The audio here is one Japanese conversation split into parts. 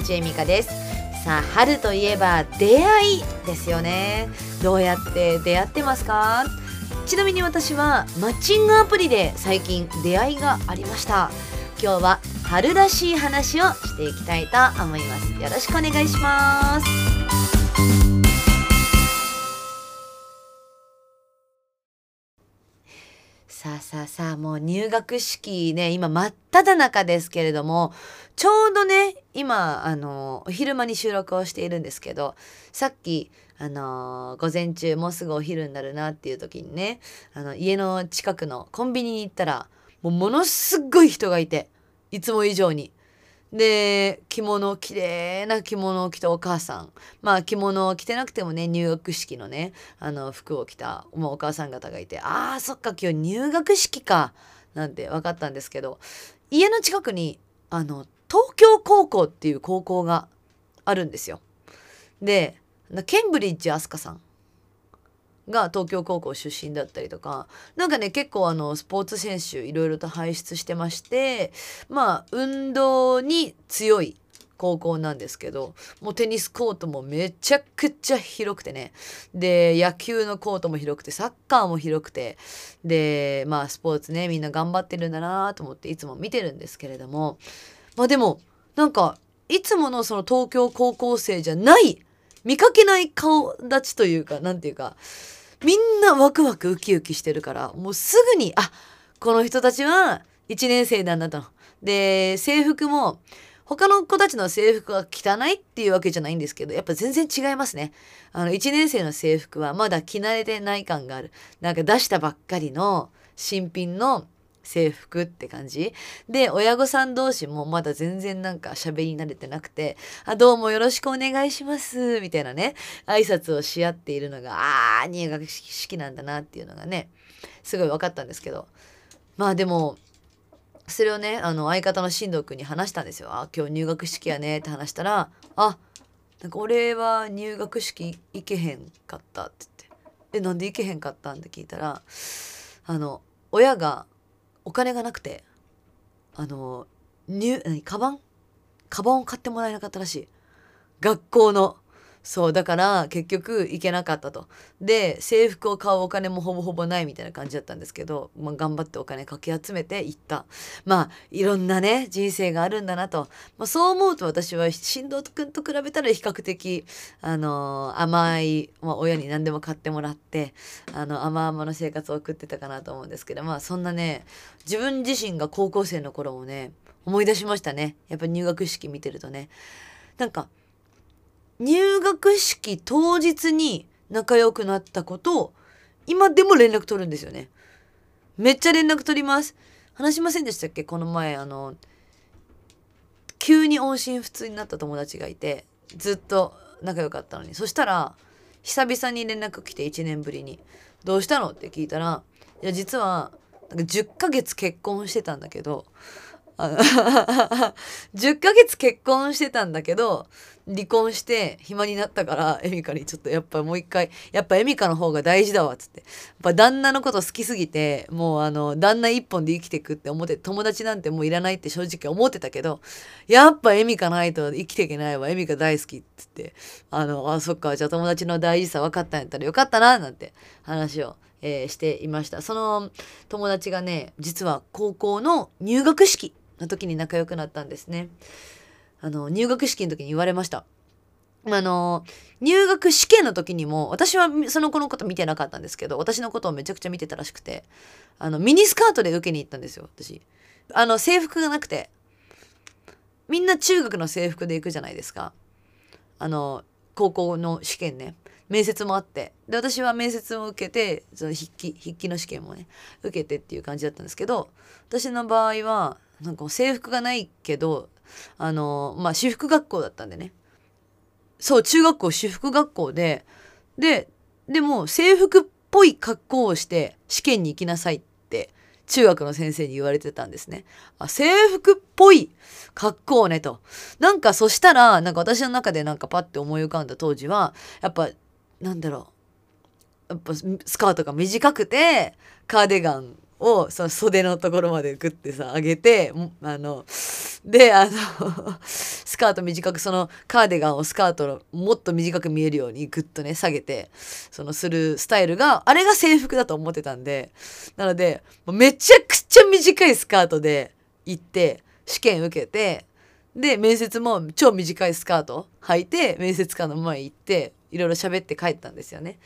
口恵美香です。さあ春といえば出会いですよね。どうやって出会ってますか？ちなみに私はマッチングアプリで最近出会いがありました。今日は春らしい話をしていきたいと思います。よろしくお願いします。さあさあもう入学式ね今真っ只中ですけれどもちょうどね今あのお昼間に収録をしているんですけどさっきあの午前中もうすぐお昼になるなっていう時にねあの家の近くのコンビニに行ったらもうものすごい人がいていつも以上に。で着物綺麗な着物を着たお母さんまあ着物を着てなくてもね入学式のねあの服を着たもうお母さん方がいてあーそっか今日入学式かなんて分かったんですけど家の近くにあの東京高校っていう高校があるんですよ。でケンブリッジ飛鳥さんが東京高校出身だったりとかなんかね結構あのスポーツ選手いろいろと輩出してましてまあ運動に強い高校なんですけどもうテニスコートもめちゃくちゃ広くてね。で野球のコートも広くてサッカーも広くて。でまあスポーツねみんな頑張ってるんだなと思っていつも見てるんですけれども。まあでもなんかいつものその東京高校生じゃない見かけない顔立ちというかなんていうかみんなワクワクウキウキしてるからもうすぐにあこの人たちは1年生なんだと。で制服も他の子たちの制服は汚いっていうわけじゃないんですけどやっぱ全然違いますね。あの1年生の制服はまだ着慣れてない感がある。なんか出したばっかりの新品の制服って感じ。で親御さん同士もまだ全然なんか喋り慣れてなくて「あどうもよろしくお願いします」みたいなね挨拶をし合っているのがああ入学式なんだなっていうのがねすごい分かったんですけど。まあでもそれをねあの相方の進藤君に話したんですよ「あ今日入学式やね」って話したら「あなんか俺は入学式行けへんかった」って言って「えなんで行けへんかったん?」って聞いたらあの親がお金がなくてあの入何カバン？カバンを買ってもらえなかったらしい。学校のそうだから結局行けなかったと。で制服を買うお金もほぼほぼないみたいな感じだったんですけど、まあ、頑張ってお金かき集めて行った。まあいろんなね人生があるんだなと、まあ、そう思うと私は新藤君と比べたら比較的あのー、甘い、まあ、親に何でも買ってもらってあの甘々の生活を送ってたかなと思うんですけどまあそんなね自分自身が高校生の頃をね思い出しましたね。やっぱ入学式見てるとね。なんか入学式当日に仲良くなったことを今でも連絡取るんですよね。めっちゃ連絡取ります。話しませんでしたっけ？この前あの急に音信不通になった友達がいてずっと仲良かったのにそしたら久々に連絡来て1年ぶりに「どうしたの?」って聞いたら「いや実はなんか10ヶ月結婚してたんだけど 10ヶ月結婚してたんだけど離婚して暇になったからエミカにちょっとやっぱもう一回やっぱエミカの方が大事だわっつって。やっぱ旦那のこと好きすぎてもうあの旦那一本で生きていくって思って友達なんてもういらないって正直思ってたけどやっぱエミカないと生きていけないわエミカ大好きっつって。あのあそっかじゃあ友達の大事さ分かったんやったらよかったななんて話をえー、していました。その友達がね実は高校の入学式の時に仲良くなったんですね。あの入学式の時に言われました。あの入学試験の時にも私はその子のこと見てなかったんですけど私のことをめちゃくちゃ見てたらしくてあのミニスカートで受けに行ったんですよ私。あの制服がなくてみんな中学の制服で行くじゃないですか。あの高校の試験ね面接もあってで私は面接を受けてその筆記筆記の試験もね受けてっていう感じだったんですけど私の場合はなんか制服がないけどあのまあ私服学校だったんでねそう中学校私服学校でででも制服っぽい格好をして試験に行きなさいって中学の先生に言われてたんですね。あ制服っぽい格好ねと。なんかそしたらなんか私の中でなんかパッて思い浮かんだ当時はやっぱなんだろうやっぱスカートが短くてカーディガンをその袖のところまでグッてさ上げてあのであの スカート短くそのカーディガンをスカートのもっと短く見えるようにグッとね下げてそのするスタイルがあれが制服だと思ってたんでなのでめちゃくちゃ短いスカートで行って試験受けてで面接も超短いスカート履いて面接官の前行っていろいろ喋って帰ったんですよね。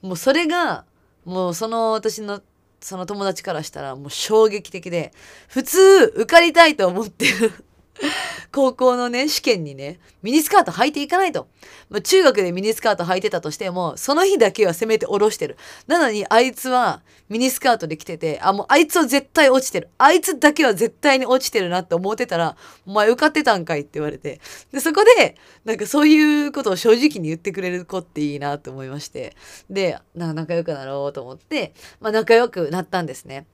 もうそれがもうその私のその友達からしたらもう衝撃的で普通受かりたいと思ってる。高校のね、試験にね、ミニスカート履いていかないと。まあ、中学でミニスカート履いてたとしても、その日だけはせめて下ろしてる。なのに、あいつはミニスカートで来てて、あ、もうあいつは絶対落ちてる。あいつだけは絶対に落ちてるなって思ってたら、お前受かってたんかいって言われて。で、そこで、なんかそういうことを正直に言ってくれる子っていいなと思いまして。で、なんか仲良くなろうと思って、まあ仲良くなったんですね。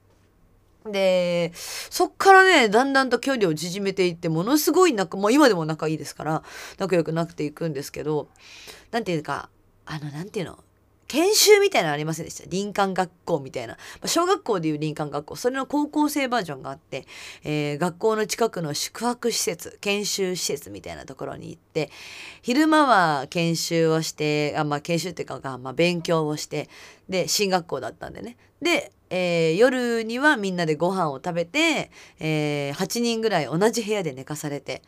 で、そっからね、だんだんと距離を縮めていって、ものすごい仲、もう今でも仲いいですから、仲良くなっていくんですけど、なんていうか、あの、なんていうの、研修みたいなのありませんでした？林間学校みたいな。小学校でいう林間学校、それの高校生バージョンがあって、えー、学校の近くの宿泊施設、研修施設みたいなところに行って、昼間は研修をして、あまあ研修っていうか、まあ勉強をして、で、進学校だったんでね。で、えー、夜にはみんなでご飯を食べて、えー、8人ぐらい同じ部屋で寝かされて、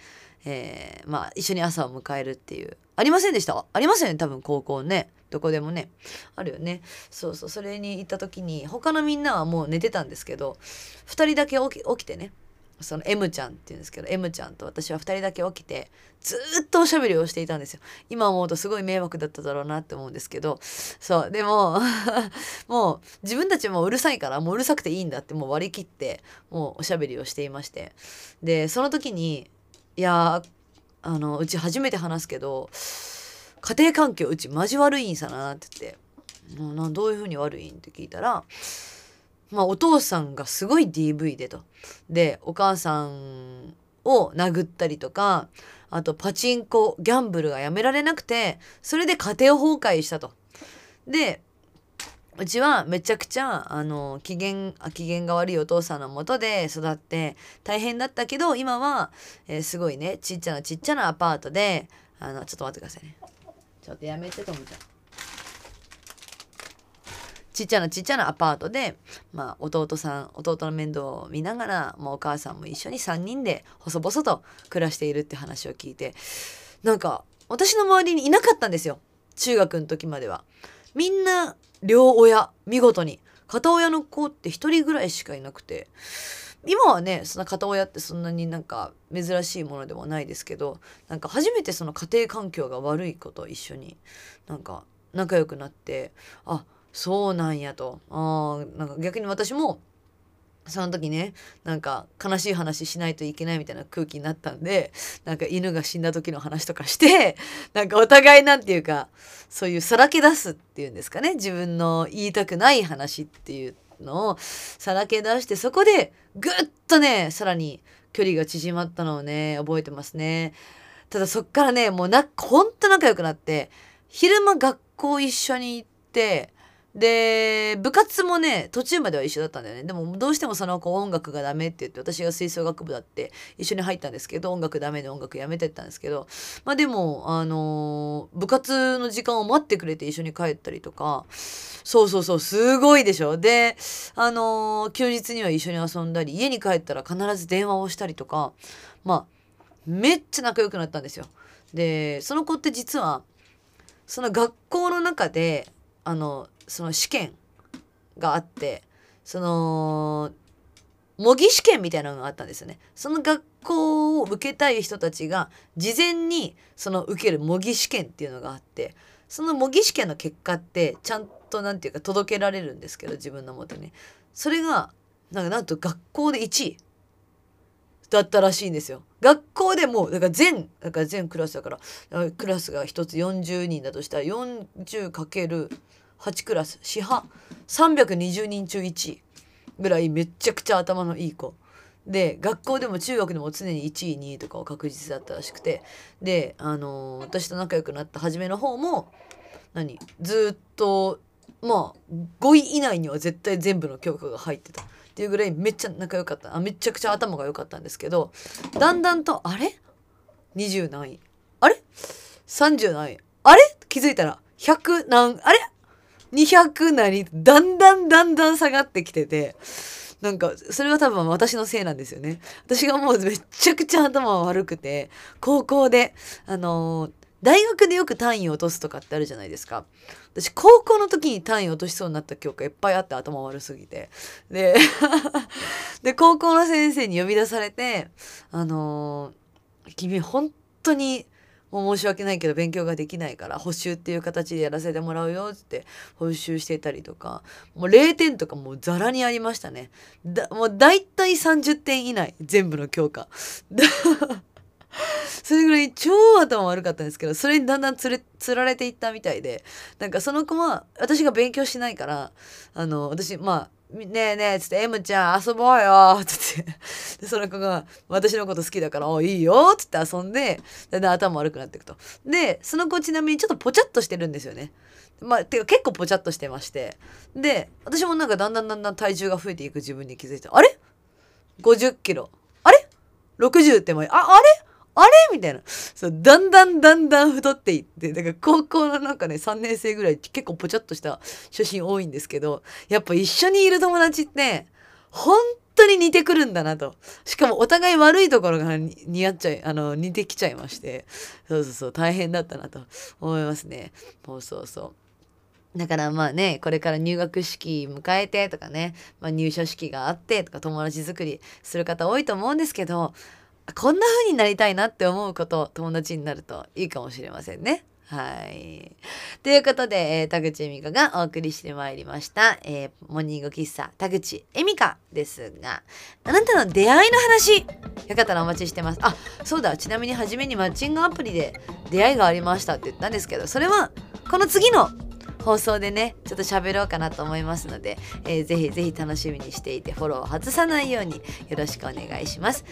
えー、まあ一緒に朝を迎えるっていう。ありませんでした？ありますよね多分高校ね。どこでもねあるよね。そうそう。それに行った時に他のみんなはもう寝てたんですけど2人だけ起きてね。その M ちゃんっていうんですけど M ちゃんと私は2人だけ起きてずっとおしゃべりをしていたんですよ。今思うとすごい迷惑だっただろうなって思うんですけど。そう。でも もう自分たちもうるさいからもううるさくていいんだってもう割り切ってもうおしゃべりをしていまして。でその時にいやあのうち初めて話すけど家庭環境うちマジ悪いんさなって言ってどういうふうに悪いんって聞いたらまあお父さんがすごい DV でと。でお母さんを殴ったりとかあとパチンコギャンブルがやめられなくてそれで家庭崩壊したと。でうちはめちゃくちゃあの機嫌機嫌が悪いお父さんのもとで育って大変だったけど今は、えー、すごいねちっちゃなちっちゃなアパートであのちょっと待ってくださいねちょっとやめてと思っちゃう。ちっちゃなちっちゃなアパートで、まあ、弟さん弟の面倒を見ながらもうお母さんも一緒に3人で細々と暮らしているって話を聞いてなんか私の周りにいなかったんですよ中学の時までは。みんな両親見事に片親の子って1人ぐらいしかいなくて今はねその片親ってそんなになんか珍しいものでもないですけどなんか初めてその家庭環境が悪い子と一緒になんか仲良くなってあそうなんやと。あなんか逆に私もその時ねなんか悲しい話しないといけないみたいな空気になったんでなんか犬が死んだ時の話とかしてなんかお互いなんていうかそういうさらけ出すっていうんですかね自分の言いたくない話っていうのをさらけ出してそこでぐっとねさらに距離が縮まったのをね覚えてますね。ただそっからねもうなほんと仲良くなって昼間学校一緒に行ってで部活もね途中までは一緒だったんだよねでもどうしてもその子音楽がダメって言って私が吹奏楽部だって一緒に入ったんですけど音楽ダメで音楽やめてったんですけどまあでもあのー、部活の時間を待ってくれて一緒に帰ったりとかそうそうそうすごいでしょであのー、休日には一緒に遊んだり家に帰ったら必ず電話をしたりとかまあめっちゃ仲良くなったんですよ。でその子って実はその学校の中であのその試験があってその模擬試験みたいなのがあったんですよね。その学校を受けたい人たちが事前にその受ける模擬試験っていうのがあってその模擬試験の結果ってちゃんと何て言うか届けられるんですけど自分のもとに。それがなんかなんと学校で1位だったらしいんですよ。学校でもだから全だから全クラスだからクラスが1つ40人だとしたら 40× 8クラス市派320人中1位。ぐらいめちゃくちゃ頭のいい子。で学校でも中学でも常に1位2位とかは確実だったらしくて。であのー、私と仲良くなった初めの方も何ずっとまあ5位以内には絶対全部の教科が入ってた。っていうぐらいめっちゃ仲良かった。あめちゃくちゃ頭が良かったんですけどだんだんとあれ？20何位。あれ？30何位。あれ？気づいたら100何あれ？200なりだんだんだんだん下がってきててなんかそれは多分私のせいなんですよね。私がもうめちゃくちゃ頭悪くて高校であのー大学でよく単位を落とすとかってあるじゃないですか。私高校の時に単位落としそうになった教科いっぱいあって頭悪すぎて。で で高校の先生に呼び出されて「あのー君本当にもう申し訳ないけど勉強ができないから補習っていう形でやらせてもらうよって補習してたりとかもう0点とかもうザラにありましたね。だもう大体30点以内全部の教科。それぐらい超頭悪かったんですけどそれにだんだんつれつられていったみたいでなんかその子は私が勉強しないからあの私まあねえねえ、つって、M ちゃん遊ぼうよつって。で、その子が、私のこと好きだから、おいいよつって遊んで、だんだん頭悪くなっていくと。で、その子ちなみにちょっとポチャっとしてるんですよね。まあ、てか結構ポチャっとしてまして。で、私もなんかだんだんだんだん体重が増えていく自分に気づいて、あれ ?50 キロ。あれ ?60 って前、あ、あれ？あれ？みたいな。そう、だんだんだんだん太っていって、だから高校のなんかね、3年生ぐらい結構ポチャっとした写真多いんですけど、やっぱ一緒にいる友達って、本当に似てくるんだなと。しかもお互い悪いところが似合っちゃい、あの、似てきちゃいまして、そうそうそう、大変だったなと思いますね。そうそうそう。だからまあね、これから入学式迎えてとかね、まあ、入社式があってとか友達作りする方多いと思うんですけど、こんな風になりたいなって思うこと友達になるといいかもしれませんね。はい。ということで、えー田口恵美香がお送りしてまいりました、えーモーニング喫茶田口恵美香ですが、あなたの出会いの話、よかったらお待ちしてます。あ、そうだ、ちなみに初めにマッチングアプリで出会いがありましたって言ったんですけど、それはこの次の放送でねちょっと喋ろうかなと思いますので、えーぜひぜひ楽しみにしていてフォローを外さないようによろしくお願いします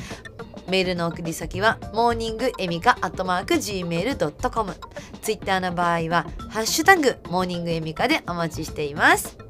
メールの送り先はモーニングエミカアットマーク Gmail.com ツイッターの場合はハッシュタグモーニングエミカでお待ちしています。